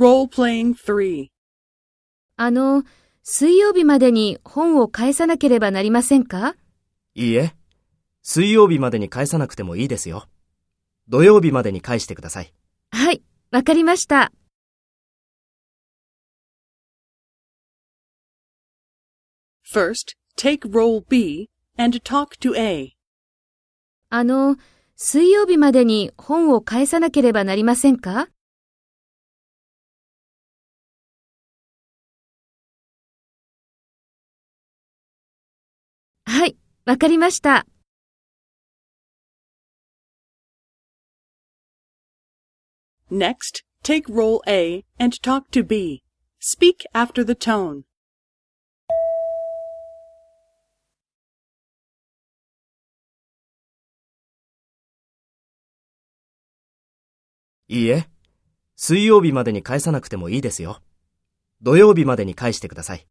3あの、水曜日までに本を返さなければなりませんか？いいえ。水曜日までに返さなくてもいいですよ。土曜日までに返してください。はい、わかりました。First, take role B and talk to A. あの、水曜日までに本を返さなければなりませんか？わかりました。Next, take role A and talk to B. Speak after the tone. いいえ。水曜日までに返さなくてもいいですよ。土曜日までに返してください。